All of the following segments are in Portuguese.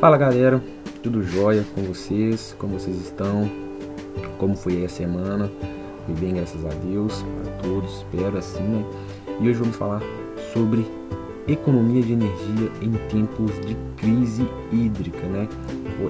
Fala galera, tudo jóia com vocês? Como vocês estão? Como foi a semana? Foi bem, graças a Deus, para todos, espero assim, né? E hoje vamos falar sobre economia de energia em tempos de crise hídrica, né?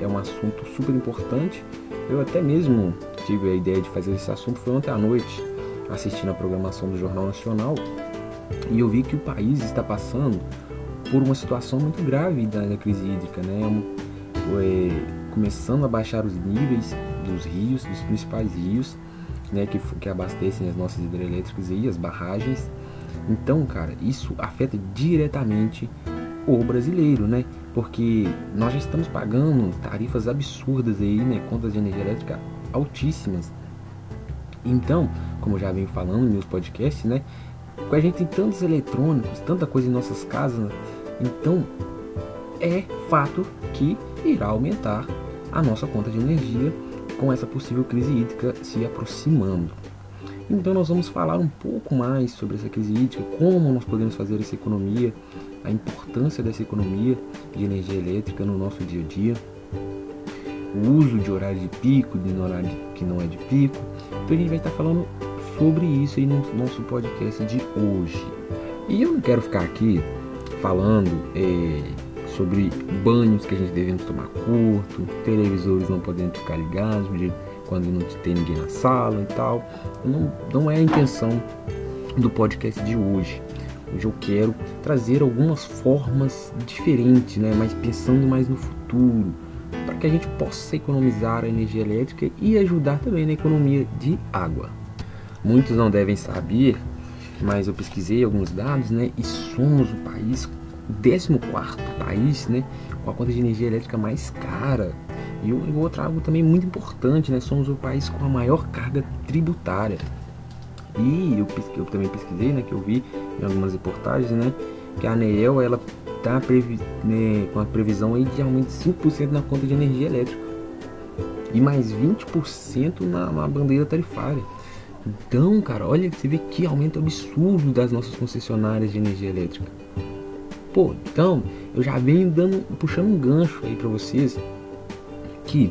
É um assunto super importante. Eu até mesmo tive a ideia de fazer esse assunto foi ontem à noite, assistindo a programação do Jornal Nacional, e eu vi que o país está passando por uma situação muito grave da, da crise hídrica, né? Foi começando a baixar os níveis dos rios, dos principais rios, né, que, que abastecem as nossas hidrelétricas e as barragens. Então, cara, isso afeta diretamente o brasileiro, né? Porque nós já estamos pagando tarifas absurdas aí, né? Contas de energia elétrica altíssimas. Então, como eu já venho falando nos meus podcasts, né? Com a gente tem tantos eletrônicos, tanta coisa em nossas casas? Então é fato que irá aumentar a nossa conta de energia com essa possível crise hídrica se aproximando. Então nós vamos falar um pouco mais sobre essa crise hídrica, como nós podemos fazer essa economia, a importância dessa economia de energia elétrica no nosso dia a dia, o uso de horário de pico, de horário que não é de pico. Então a gente vai estar falando sobre isso aí no nosso podcast de hoje. E eu não quero ficar aqui falando é, sobre banhos que a gente devemos tomar curto, televisores não podendo ficar ligados quando não tem ninguém na sala e tal. Não, não é a intenção do podcast de hoje. Hoje eu quero trazer algumas formas diferentes, né? mas pensando mais no futuro, para que a gente possa economizar a energia elétrica e ajudar também na economia de água. Muitos não devem saber, mas eu pesquisei alguns dados, né? E somos o país, o 14 país, né? Com a conta de energia elétrica mais cara. E outro algo também muito importante, né? Somos o país com a maior carga tributária. E eu, eu também pesquisei, né? Que eu vi em algumas reportagens, né? Que a ANEEL, ela tá né, com a previsão aí de aumento de 5% na conta de energia elétrica. E mais 20% na, na bandeira tarifária. Então, cara, olha, você vê que aumento absurdo das nossas concessionárias de energia elétrica. Pô, então, eu já venho dando, puxando um gancho aí para vocês que,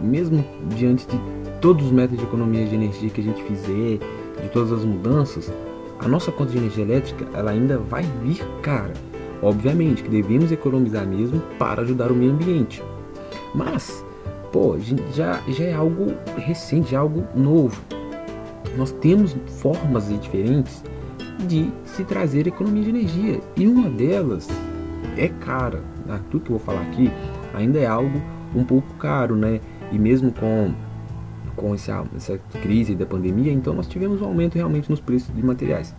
mesmo diante de todos os métodos de economia de energia que a gente fizer, de todas as mudanças, a nossa conta de energia elétrica, ela ainda vai vir cara. Obviamente que devemos economizar mesmo para ajudar o meio ambiente. Mas, pô, já, já é algo recente, já é algo novo nós temos formas diferentes de se trazer economia de energia e uma delas é cara. Né? Tudo que eu vou falar aqui ainda é algo um pouco caro, né? E mesmo com com essa, essa crise da pandemia, então nós tivemos um aumento realmente nos preços de materiais.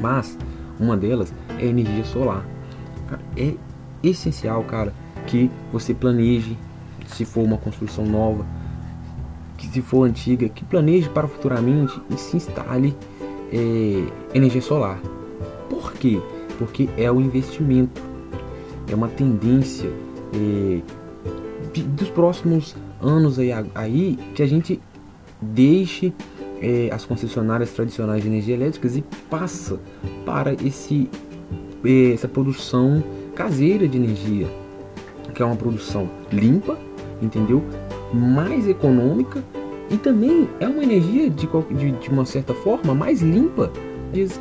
Mas uma delas é a energia solar. Cara, é essencial, cara, que você planeje se for uma construção nova, que se for antiga, que planeje para futuramente e se instale é, energia solar. Por quê? Porque é o investimento, é uma tendência é, de, dos próximos anos aí, aí que a gente deixe é, as concessionárias tradicionais de energia elétrica e passa para esse, é, essa produção caseira de energia, que é uma produção limpa, entendeu? Mais econômica e também é uma energia de, de, de uma certa forma mais limpa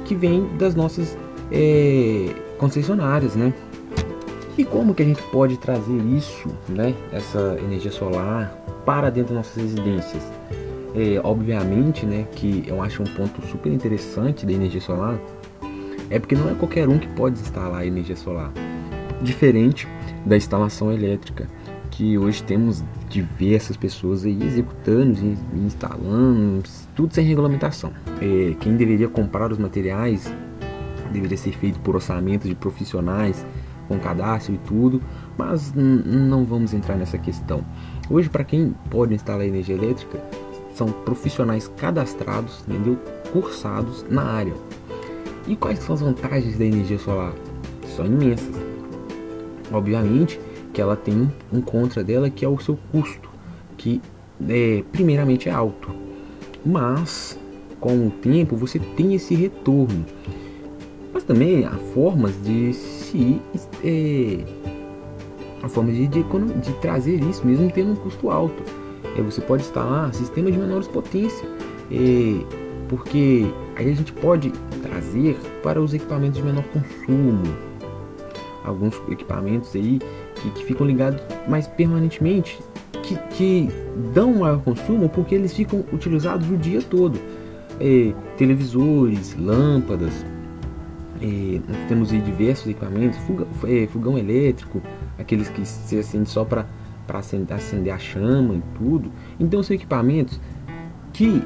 que vem das nossas é, concessionárias, né? E como que a gente pode trazer isso, né, essa energia solar para dentro das nossas residências? É, obviamente, né, que eu acho um ponto super interessante da energia solar é porque não é qualquer um que pode instalar energia solar, diferente da instalação elétrica que hoje temos diversas pessoas aí executando e instalando, tudo sem regulamentação. É, quem deveria comprar os materiais deveria ser feito por orçamento de profissionais com cadastro e tudo, mas não vamos entrar nessa questão. Hoje, para quem pode instalar energia elétrica, são profissionais cadastrados, entendeu? cursados na área. E quais são as vantagens da energia solar? São imensas. Obviamente, que ela tem um contra dela que é o seu custo, que é, primeiramente é alto, mas com o tempo você tem esse retorno. Mas também há formas de se é, uma forma de, de, de trazer isso, mesmo tendo um custo alto. É, você pode instalar sistemas de menores potência, é, porque aí a gente pode trazer para os equipamentos de menor consumo, alguns equipamentos aí que, que ficam ligados mais permanentemente, que, que dão maior consumo porque eles ficam utilizados o dia todo. É, televisores, lâmpadas, é, temos diversos equipamentos, fuga, é, fogão elétrico, aqueles que se acende só para acender, acender a chama e tudo. Então são equipamentos que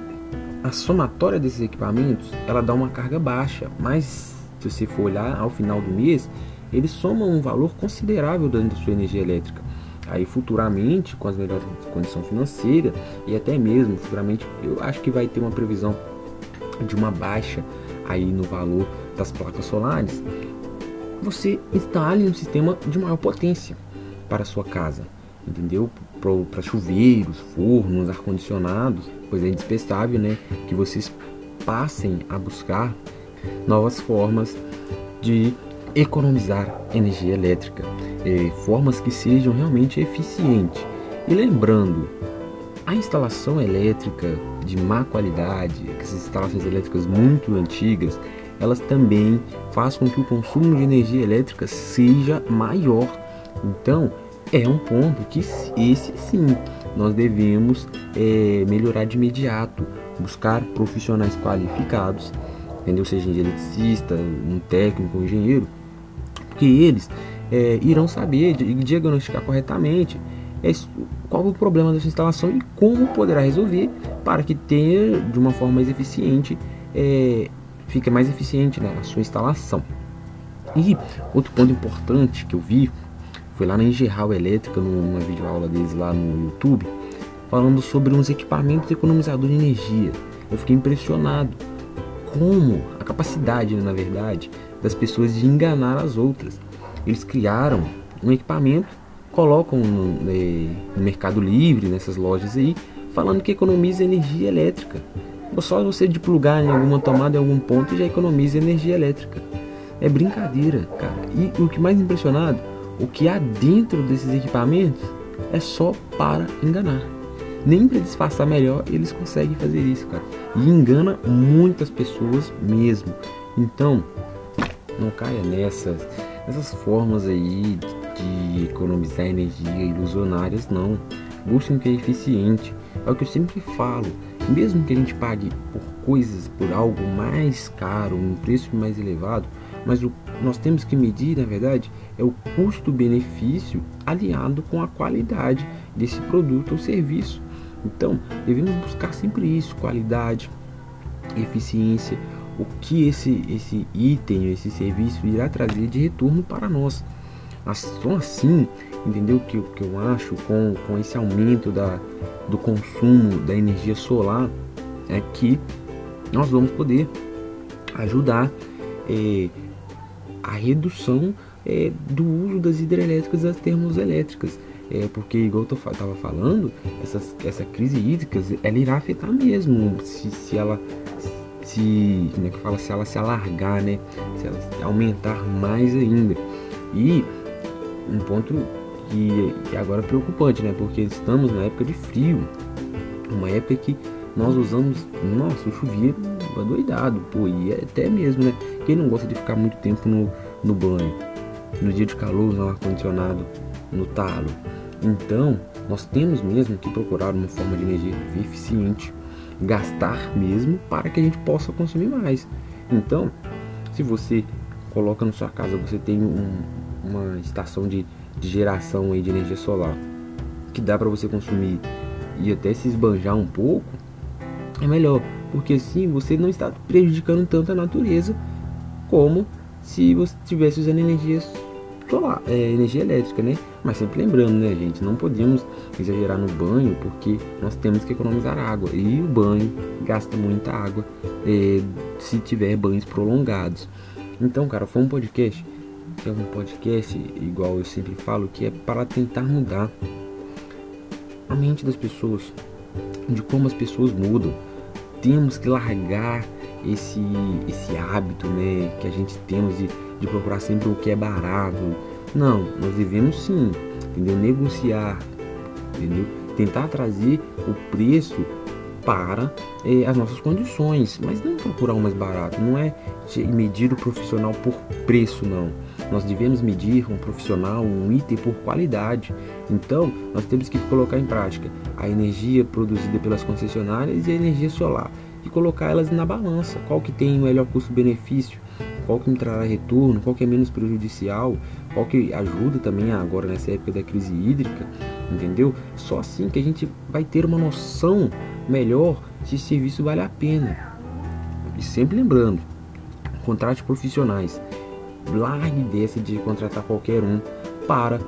a somatória desses equipamentos ela dá uma carga baixa, mas se você for olhar ao final do mês, eles somam um valor considerável da sua energia elétrica. Aí futuramente, com as melhores condições financeiras e até mesmo futuramente, eu acho que vai ter uma previsão de uma baixa aí no valor das placas solares, você instale um sistema de maior potência para sua casa, entendeu? Para chuveiros, fornos, ar-condicionados, pois é indispensável né, que vocês passem a buscar novas formas de economizar energia elétrica, eh, formas que sejam realmente eficientes. E lembrando, a instalação elétrica de má qualidade, essas instalações elétricas muito antigas, elas também fazem com que o consumo de energia elétrica seja maior. Então, é um ponto que esse sim nós devemos é, melhorar de imediato, buscar profissionais qualificados, entendeu? Seja eletricista, um técnico, um engenheiro, porque eles é, irão saber diagnosticar corretamente é qual o problema dessa instalação e como poderá resolver para que tenha de uma forma mais eficiente, é, fique mais eficiente né, a sua instalação. E outro ponto importante que eu vi foi lá na Engeral Elétrica, numa videoaula deles lá no YouTube, falando sobre uns equipamentos economizadores de energia. Eu fiquei impressionado como a capacidade, né, na verdade, das pessoas de enganar as outras. Eles criaram um equipamento colocam no, no Mercado Livre, nessas lojas aí, falando que economiza energia elétrica. Só você de plugar em alguma tomada em algum ponto já economiza energia elétrica. É brincadeira, cara. E o que mais impressionado, o que há dentro desses equipamentos é só para enganar. Nem para disfarçar melhor eles conseguem fazer isso, cara. E engana muitas pessoas mesmo. Então, não caia nessas, nessas formas aí de economizar energia ilusionárias, não. Busque o que é eficiente. É o que eu sempre falo. Mesmo que a gente pague por coisas, por algo mais caro, um preço mais elevado, mas o, nós temos que medir, na verdade, é o custo-benefício aliado com a qualidade desse produto ou serviço. Então, devemos buscar sempre isso: qualidade, eficiência, o que esse, esse item, esse serviço irá trazer de retorno para nós. Só assim, entendeu? Que, que eu acho com, com esse aumento da, do consumo da energia solar é que nós vamos poder ajudar é, a redução é, do uso das hidrelétricas e das termoelétricas. É, porque, igual eu estava falando, essas, essa crise hídrica ela irá afetar mesmo se, se ela se, como é que fala, se ela se alargar, né? Se ela aumentar mais ainda. E um ponto que, que agora é preocupante, né? Porque estamos na época de frio, uma época que nós usamos, nossa, o chuveiro adoidado, pô, e é até mesmo, né? Quem não gosta de ficar muito tempo no, no banho, no dia de calor, no ar-condicionado, no talo. Então, nós temos mesmo que procurar uma forma de energia eficiente, gastar mesmo para que a gente possa consumir mais. Então, se você coloca na sua casa, você tem um, uma estação de, de geração aí de energia solar que dá para você consumir e até se esbanjar um pouco, é melhor, porque assim você não está prejudicando tanto a natureza como se você estivesse usando energia solar, é, energia elétrica, né? Mas sempre lembrando, né, gente, não podemos exagerar no banho porque nós temos que economizar água e o banho gasta muita água é, se tiver banhos prolongados. Então, cara, foi um podcast é um podcast, igual eu sempre falo, que é para tentar mudar a mente das pessoas, de como as pessoas mudam. Temos que largar esse, esse hábito né, que a gente temos de, de procurar sempre o que é barato. Não, nós devemos sim entendeu? Negociar, entendeu? Tentar trazer o preço para é, as nossas condições, mas não procurar o mais barato, não é medir o profissional por preço, não. Nós devemos medir um profissional, um item por qualidade. Então, nós temos que colocar em prática a energia produzida pelas concessionárias e a energia solar e colocar elas na balança. Qual que tem o melhor custo-benefício? Qual que me trará retorno? Qual que é menos prejudicial? Qual que ajuda também agora nessa época da crise hídrica? Entendeu? Só assim que a gente vai ter uma noção melhor se serviço vale a pena. E sempre lembrando, contrate profissionais. Largue dessa de contratar qualquer um para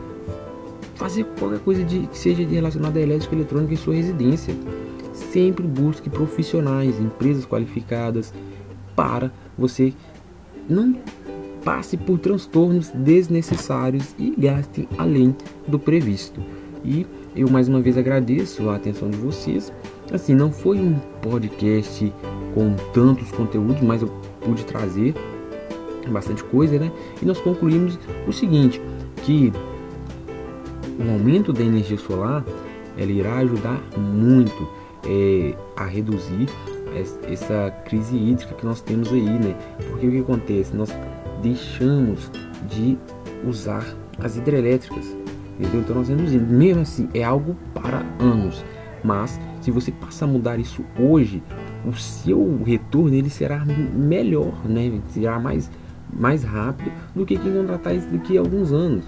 fazer qualquer coisa de, que seja relacionada à elétrica e eletrônica em sua residência. Sempre busque profissionais, empresas qualificadas para você não passe por transtornos desnecessários e gaste além do previsto. E eu mais uma vez agradeço a atenção de vocês. Assim, não foi um podcast com tantos conteúdos, mas eu pude trazer bastante coisa, né? E nós concluímos o seguinte, que o aumento da energia solar ela irá ajudar muito é, a reduzir essa crise hídrica que nós temos aí, né? Porque o que acontece? Nós deixamos de usar as hidrelétricas, entendeu? Então nós reduzimos. Mesmo assim, é algo para anos. Mas se você passar a mudar isso hoje, o seu retorno ele será melhor, né? Será mais, mais rápido do que contratar isso daqui a alguns anos.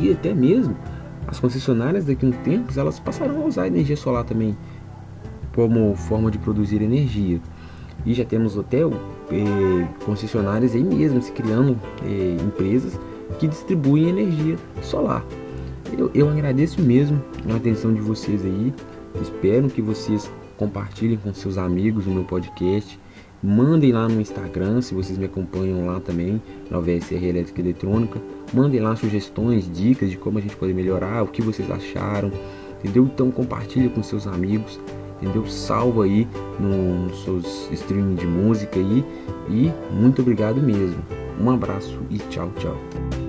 E até mesmo as concessionárias daqui a um tempo elas passarão a usar energia solar também como forma de produzir energia. E já temos até eh, concessionárias aí mesmo se criando eh, empresas que distribuem energia solar. Eu, eu agradeço mesmo a atenção de vocês aí. Espero que vocês compartilhem com seus amigos o meu podcast. Mandem lá no Instagram, se vocês me acompanham lá também, na VSR Elétrica Eletrônica. Mandem lá sugestões, dicas de como a gente pode melhorar, o que vocês acharam, entendeu? Então compartilhe com seus amigos, entendeu? Salva aí nos no seus streaming de música aí e muito obrigado mesmo. Um abraço e tchau, tchau.